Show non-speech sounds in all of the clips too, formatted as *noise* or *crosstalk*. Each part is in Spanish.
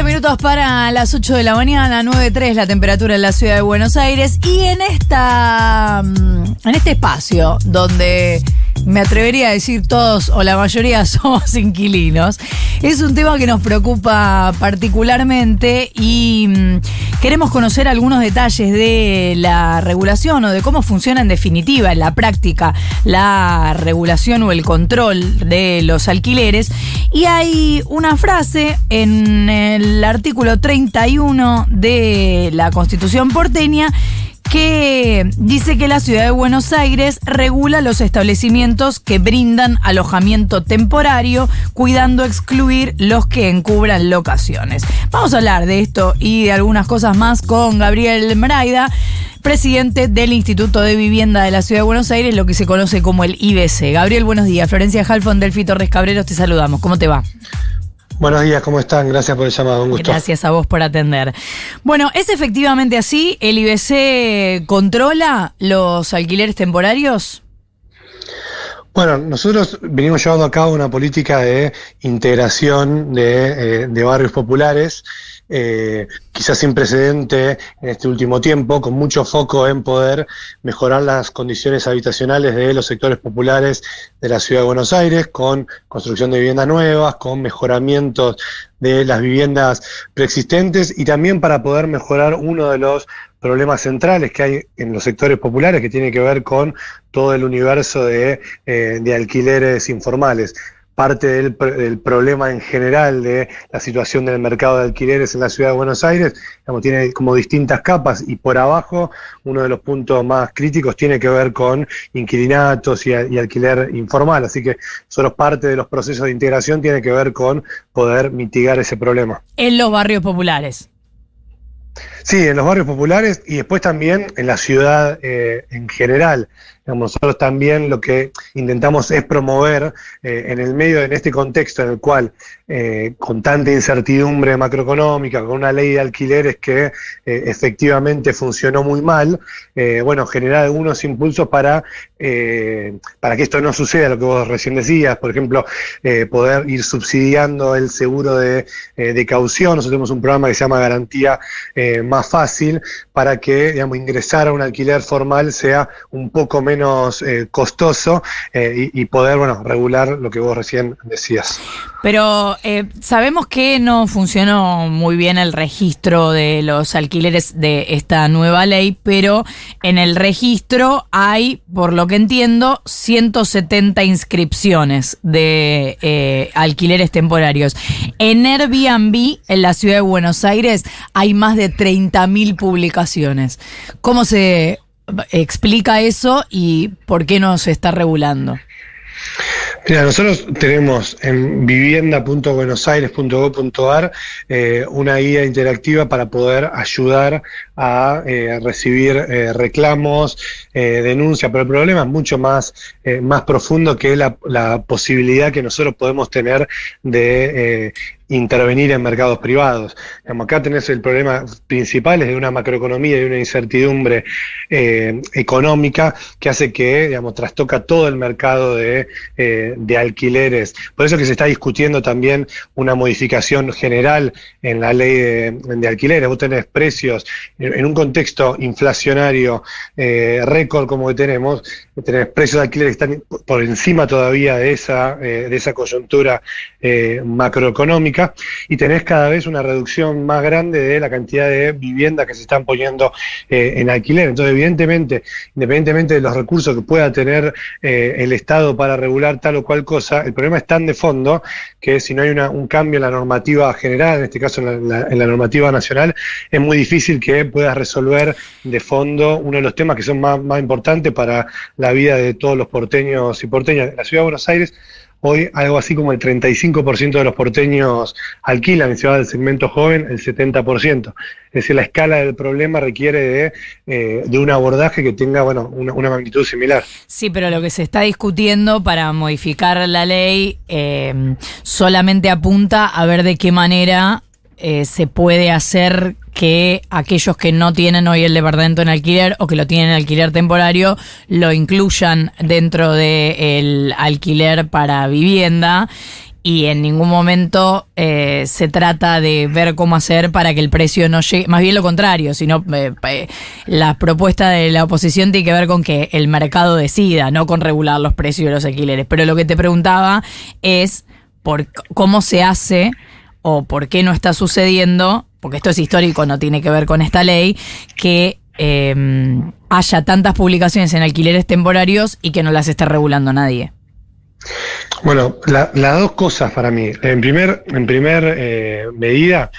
15 minutos para las 8 de la mañana, 9.3 la temperatura en la ciudad de Buenos Aires. Y en esta. mm, En este espacio donde me atrevería a decir todos o la mayoría *laughs* somos inquilinos, es un tema que nos preocupa particularmente y mm, queremos conocer algunos detalles de la regulación o de cómo funciona en definitiva, en la práctica, la regulación o el control de los alquileres. Y hay una frase en el artículo 31 de la Constitución porteña que dice que la ciudad de Buenos Aires regula los establecimientos que brindan alojamiento temporario, cuidando excluir los que encubran locaciones. Vamos a hablar de esto y de algunas cosas más con Gabriel Mraida, presidente del Instituto de Vivienda de la ciudad de Buenos Aires, lo que se conoce como el IBC. Gabriel, buenos días. Florencia Halfon, Delfi Torres Cabreros, te saludamos. ¿Cómo te va? Buenos días, ¿cómo están? Gracias por el llamado, un gusto. Gracias a vos por atender. Bueno, ¿es efectivamente así? ¿El IBC controla los alquileres temporarios? Bueno, nosotros venimos llevando a cabo una política de integración de, eh, de barrios populares, eh, quizás sin precedente en este último tiempo, con mucho foco en poder mejorar las condiciones habitacionales de los sectores populares de la ciudad de Buenos Aires, con construcción de viviendas nuevas, con mejoramientos de las viviendas preexistentes y también para poder mejorar uno de los problemas centrales que hay en los sectores populares que tiene que ver con todo el universo de, eh, de alquileres informales. Parte del, del, problema en general de la situación del mercado de alquileres en la ciudad de Buenos Aires, digamos, tiene como distintas capas y por abajo uno de los puntos más críticos tiene que ver con inquilinatos y, y alquiler informal. Así que solo parte de los procesos de integración tiene que ver con poder mitigar ese problema. En los barrios populares. Sí, en los barrios populares y después también en la ciudad eh, en general. Nosotros también lo que intentamos es promover eh, en el medio, en este contexto en el cual, eh, con tanta incertidumbre macroeconómica, con una ley de alquileres que eh, efectivamente funcionó muy mal, bueno, generar algunos impulsos para, para que esto no suceda, lo que vos recién decías, por ejemplo, poder ir subsidiando el seguro de, de, caución. Nosotros tenemos un programa que se llama Garantía Más Fácil para que, digamos, ingresar a un alquiler formal sea un poco menos menos eh, costoso eh, y, y, poder, bueno, regular lo que vos recién decías. Pero eh, sabemos que no funcionó muy bien el registro de los alquileres de esta nueva ley, pero en el registro hay, por lo que entiendo, 170 inscripciones de alquileres temporarios. En Airbnb, en la ciudad de Buenos Aires, hay más de 30.000 publicaciones. ¿Cómo se explica eso y por qué no se está regulando? Mira, nosotros tenemos en vivienda.buenosaires.gov.ar eh, una guía interactiva para poder ayudar a eh, recibir eh, reclamos, eh, denuncias, pero el problema es mucho más, más profundo que la, posibilidad que nosotros podemos tener de intervenir en mercados privados. Digamos, acá tenés el problema principal es de una macroeconomía y una incertidumbre eh, económica que hace que, digamos, trastoca todo el mercado de, eh, de, alquileres. Por eso que se está discutiendo también una modificación general en la ley de, alquileres. Vos tenés precios en, un contexto inflacionario eh, récord como que tenemos, tenés precios de alquileres que están por encima todavía de esa, de esa coyuntura macroeconómica y tenés cada vez una reducción más grande de la cantidad de viviendas que se están poniendo eh, en alquiler. Entonces, evidentemente, independientemente de los recursos que pueda tener eh, el Estado para regular tal o cual cosa, el problema es tan de fondo que si no hay un cambio en la normativa general, en este caso en la, en la normativa nacional, es muy difícil que puedas resolver de fondo uno de los temas que son más, más importantes para la vida de todos los porteños y porteñas. La ciudad de Buenos Aires Hoy algo así como el 35% de los porteños alquilan, en ciudad del segmento joven, el 70%. Es decir, la escala del problema requiere de, eh, un abordaje que tenga bueno, una, una, magnitud similar. Sí, pero lo que se está discutiendo para modificar la ley eh, solamente apunta a ver de qué manera eh, se puede hacer que aquellos que no tienen hoy el departamento en alquiler o que lo tienen en alquiler temporario lo incluyan dentro del de alquiler para vivienda y en ningún momento eh, se trata de ver cómo hacer para que el precio no llegue, más bien lo contrario, sino eh, eh, la propuesta de la oposición tiene que ver con que el mercado decida, no con regular los precios de los alquileres. Pero lo que te preguntaba es por cómo se hace o por qué no está sucediendo, porque esto es histórico, no tiene que ver con esta ley, que haya tantas publicaciones en alquileres temporarios y que no las esté regulando nadie. Bueno, las dos cosas para mí. En primer, en primer eh, medida,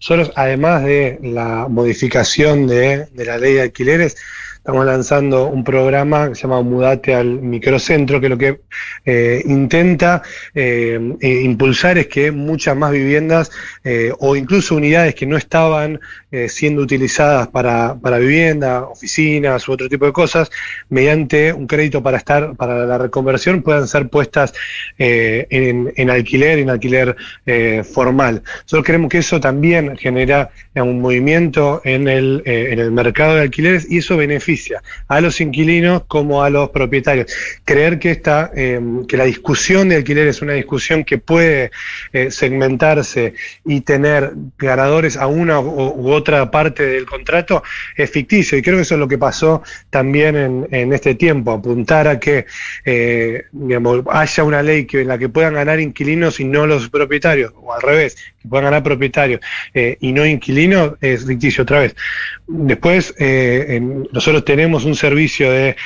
nosotros, además de la modificación de, de la ley de alquileres, estamos lanzando un programa que se llama Mudate al Microcentro, que lo que eh, intenta eh, eh, impulsar es que muchas más viviendas o incluso unidades que no estaban siendo utilizadas para, para, vivienda, oficinas u otro tipo de cosas, mediante un crédito para estar para la reconversión puedan ser puestas en, en, alquiler, en alquiler formal. Nosotros creemos que eso también genera un movimiento en el, en el mercado de alquileres y eso beneficia a los inquilinos como a los propietarios. Creer que, esta, em, que la discusión de alquiler es una discusión que puede eh, segmentarse y tener ganadores a una u, otra parte del contrato es ficticio y creo que eso es lo que pasó también en, este tiempo, apuntar a que eh, haya una ley que, en la que puedan ganar inquilinos y no los propietarios, o al revés, que puedan ganar propietarios eh, y no inquilinos, es ficticio otra vez. Después, nosotros tenemos un servicio de,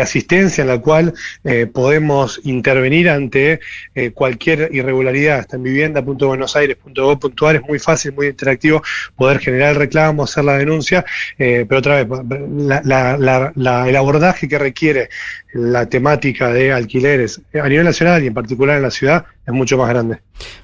asistencia en la cual eh, podemos intervenir ante eh, cualquier irregularidad. Está en vivienda.buenosaires.gov.ar, es muy fácil, muy interactivo poder generar el reclamo, hacer la denuncia, eh, pero otra vez, el abordaje que requiere la temática de alquileres a nivel nacional y en particular en la ciudad es mucho más grande.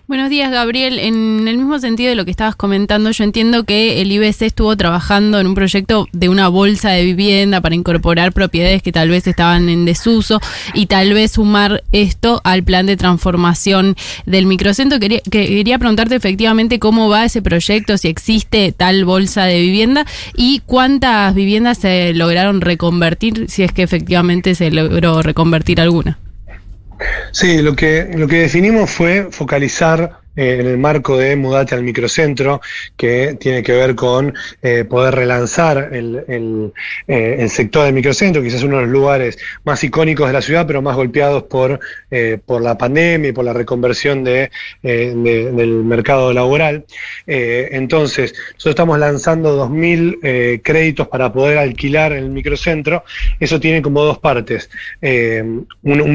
Buenos días, Gabriel. En el mismo sentido de lo que estabas comentando, yo entiendo que el IBC estuvo trabajando en un proyecto de una bolsa de vivienda para incorporar propiedades que tal vez estaban en desuso y tal vez sumar esto al plan de transformación del microcentro. Quería, quería preguntarte efectivamente cómo va ese proyecto, si existe tal bolsa de vivienda y cuántas viviendas se lograron reconvertir, si es que efectivamente se logró reconvertir alguna. Sí, lo que, lo que definimos fue focalizar en el marco de Mudate al Microcentro, que tiene que ver con eh, poder relanzar el, el, eh, sector del microcentro, quizás uno de los lugares más icónicos de la ciudad, pero más golpeados por, por la pandemia y por la reconversión de, del mercado laboral. entonces, nosotros estamos lanzando 2.000 créditos para poder alquilar el microcentro. Eso tiene como dos partes. Un,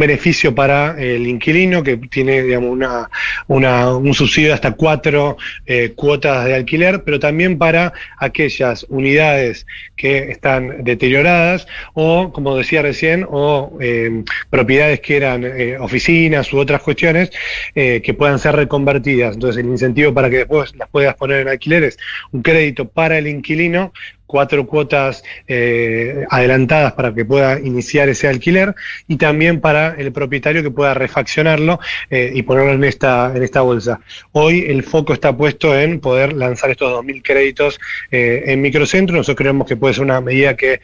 beneficio para el inquilino, que tiene digamos, una, una un subsidio hasta cuatro eh, cuotas de alquiler, pero también para aquellas unidades que están deterioradas o, como decía recién, o eh, propiedades que eran eh, oficinas u otras cuestiones que puedan ser reconvertidas. Entonces, el incentivo para que después las puedas poner en alquileres, un crédito para el inquilino cuatro cuotas eh, adelantadas para que pueda iniciar ese alquiler y también para el propietario que pueda refaccionarlo eh, y ponerlo en esta, en esta bolsa. Hoy el foco está puesto en poder lanzar estos 2.000 créditos eh, en microcentro. Nosotros creemos que puede ser una medida que,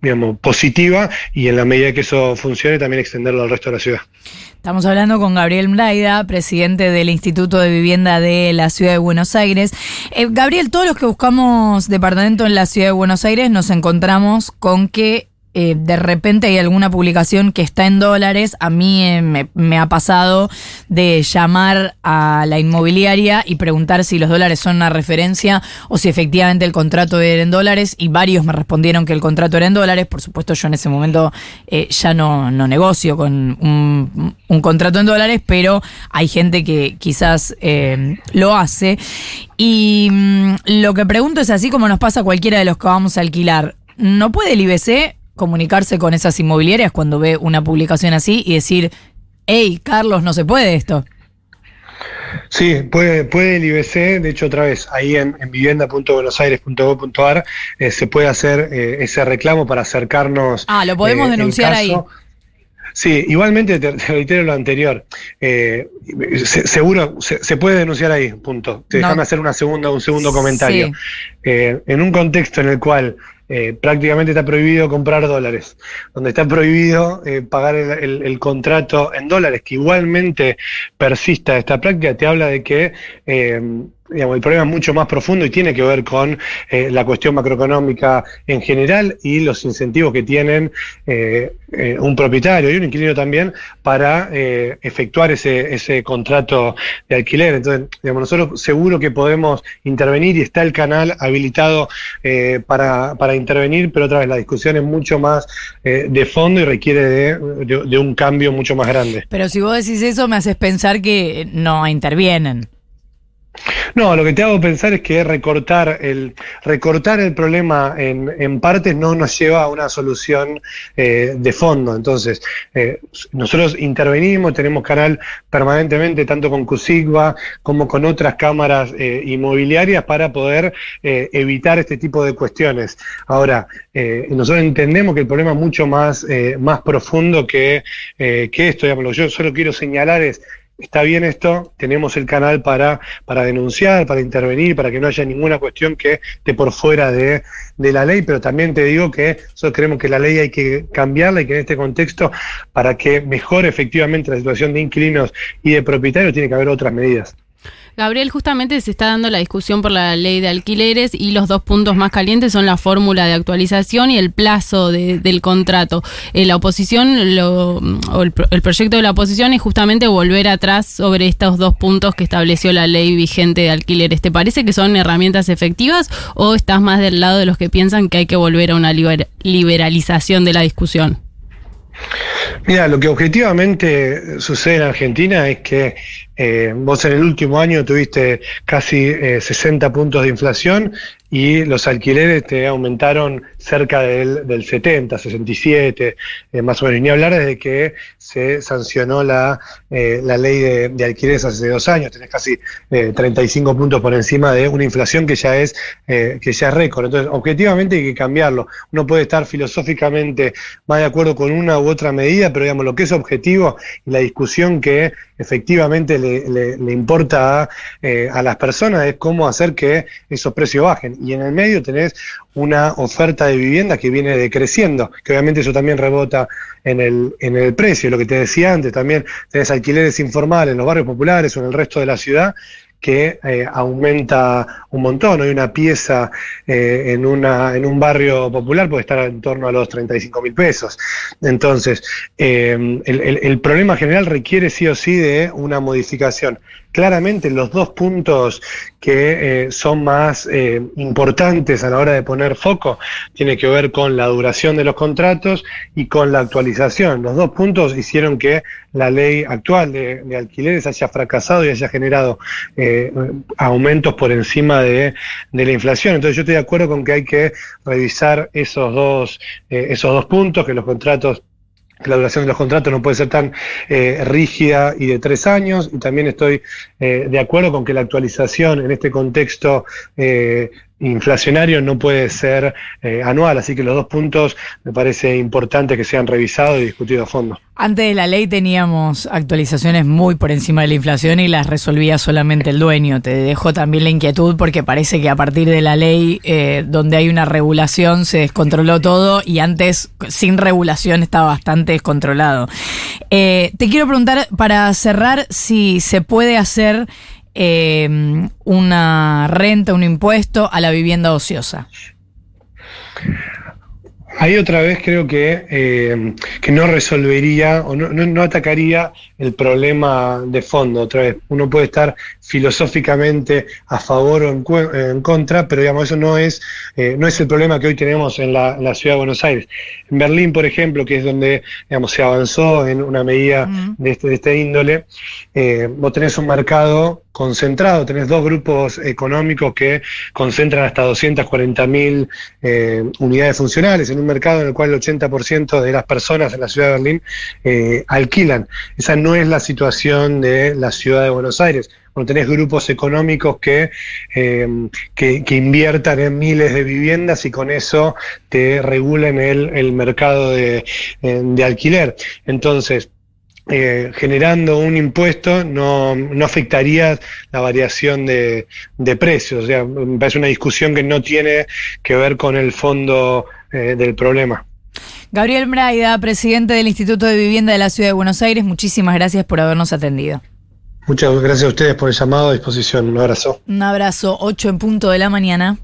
digamos, positiva y en la medida que eso funcione también extenderlo al resto de la ciudad. Estamos hablando con Gabriel Mlaida, presidente del Instituto de Vivienda de la Ciudad de Buenos Aires. Eh, Gabriel, todos los que buscamos departamento en la Ciudad de Buenos Aires nos encontramos con que eh, de repente hay alguna publicación que está en dólares, a mí eh, me, ha pasado de llamar a la inmobiliaria y preguntar si los dólares son una referencia o si efectivamente el contrato era en dólares y varios me respondieron que el contrato era en dólares. Por supuesto yo en ese momento eh, ya no, no, negocio con un, contrato en dólares, pero hay gente que quizás lo hace. Y mm, lo que pregunto es así como nos pasa a cualquiera de los que vamos a alquilar. ¿No puede el IBC comunicarse con esas inmobiliarias cuando ve una publicación así y decir, hey, Carlos, no se puede esto? Sí, puede, puede el IBC, de hecho otra vez, ahí en, en vivienda.buenosaires.gov.ar eh, se puede hacer eh, ese reclamo para acercarnos. Ah, lo podemos eh, denunciar ahí. Sí, igualmente te, reitero lo anterior. Eh, seguro se, puede denunciar ahí, punto. Déjame hacer una segunda, un segundo comentario. Eh, en un contexto en el cual eh, prácticamente está prohibido comprar dólares, donde está prohibido eh, pagar el, contrato en dólares, que igualmente persista esta práctica, te habla de que eh, el problema es mucho más profundo y tiene que ver con eh, la cuestión macroeconómica en general y los incentivos que tienen eh, eh, un propietario y un inquilino también para efectuar ese, ese contrato de alquiler. Entonces, digamos, nosotros seguro que podemos intervenir y está el canal habilitado para, para, intervenir, pero otra vez la discusión es mucho más de fondo y requiere de, de un cambio mucho más grande. Pero si vos decís eso, me haces pensar que no intervienen. No, lo que te hago pensar es que recortar el, recortar el problema en, en partes no nos lleva a una solución eh, de fondo. Entonces, eh, nosotros intervenimos, tenemos canal permanentemente tanto con CUSIGBA como con otras cámaras eh, inmobiliarias para poder evitar este tipo de cuestiones. Ahora, nosotros entendemos que el problema es mucho más, más profundo que, que esto. Digamos, yo solo quiero señalar es está bien esto, tenemos el canal para, para denunciar, para intervenir, para que no haya ninguna cuestión que esté por fuera de, la ley, pero también te digo que nosotros creemos que la ley hay que cambiarla y que en este contexto, para que mejore efectivamente la situación de inquilinos y de propietarios, tiene que haber otras medidas. Gabriel, justamente se está dando la discusión por la ley de alquileres y los dos puntos más calientes son la fórmula de actualización y el plazo del contrato. Eh, la oposición, lo, o el, proyecto de la oposición es justamente volver atrás sobre estos dos puntos que estableció la ley vigente de alquileres. ¿Te parece que son herramientas efectivas o estás más del lado de los que piensan que hay que volver a una liberalización de la discusión? Mira, lo que objetivamente sucede en Argentina es que eh, vos en el último año tuviste casi 60 eh, puntos de inflación y los alquileres te aumentaron cerca del, del 70, 67, eh, más o menos. ni hablar desde que se sancionó la, eh, la ley de, alquileres hace dos años. Tenés casi 35 eh, puntos por encima de una inflación que ya es, que ya es récord. Entonces, objetivamente hay que cambiarlo. Uno puede estar filosóficamente más de acuerdo con una u otra medida, pero digamos, lo que es objetivo y la discusión que efectivamente le, le, importa a, a las personas es cómo hacer que esos precios bajen y en el medio tenés una oferta de vivienda que viene decreciendo, que obviamente eso también rebota en el, en el precio. Lo que te decía antes, también tenés alquileres informales en los barrios populares o en el resto de la ciudad que eh, aumenta un montón. Hoy una pieza eh, en, una, en un barrio popular puede estar en torno a los 35 mil pesos. Entonces, eh, el, el, problema general requiere sí o sí de una modificación. Claramente los dos puntos que son más importantes a la hora de poner foco tiene que ver con la duración de los contratos y con la actualización. Los dos puntos hicieron que la ley actual de, de alquileres haya fracasado y haya generado eh, aumentos por encima de, la inflación. Entonces yo estoy de acuerdo con que hay que revisar esos dos, eh, esos dos puntos, que los contratos la duración de los contratos no puede ser tan eh, rígida y de tres años. Y también estoy de acuerdo con que la actualización en este contexto inflacionario no puede ser eh, anual, así que los dos puntos me parece importante que sean revisados y discutidos a fondo. Antes de la ley teníamos actualizaciones muy por encima de la inflación y las resolvía solamente el dueño. Te dejo también la inquietud porque parece que a partir de la ley eh, donde hay una regulación se descontroló todo y antes sin regulación estaba bastante descontrolado. Eh, te quiero preguntar para cerrar si se puede hacer eh, una renta, un impuesto a la vivienda ociosa. Ahí otra vez creo que, eh, que no resolvería o no, no, atacaría el problema de fondo. Otra vez, uno puede estar filosóficamente a favor o en, contra, pero digamos, eso no es, eh, no es el problema que hoy tenemos en la, ciudad de Buenos Aires. En Berlín, por ejemplo, que es donde digamos, se avanzó en una medida de, este, de este índole, eh, vos tenés un mercado concentrado, tenés dos grupos económicos que concentran hasta 240.000 eh, unidades funcionales en un mercado en el cual el 80% de las personas en la ciudad de Berlín eh, alquilan. Esa no es la situación de la ciudad de Buenos Aires. Cuando tenés grupos económicos que, eh, que, inviertan en miles de viviendas y con eso te regulen el, el mercado de, de alquiler. Entonces, eh, generando un impuesto no, no, afectaría la variación de, de, precios. O sea, me parece una discusión que no tiene que ver con el fondo eh, del problema. Gabriel Braida, presidente del Instituto de Vivienda de la Ciudad de Buenos Aires, muchísimas gracias por habernos atendido. Muchas gracias a ustedes por el llamado a disposición. Un abrazo. Un abrazo, 8 en punto de la mañana.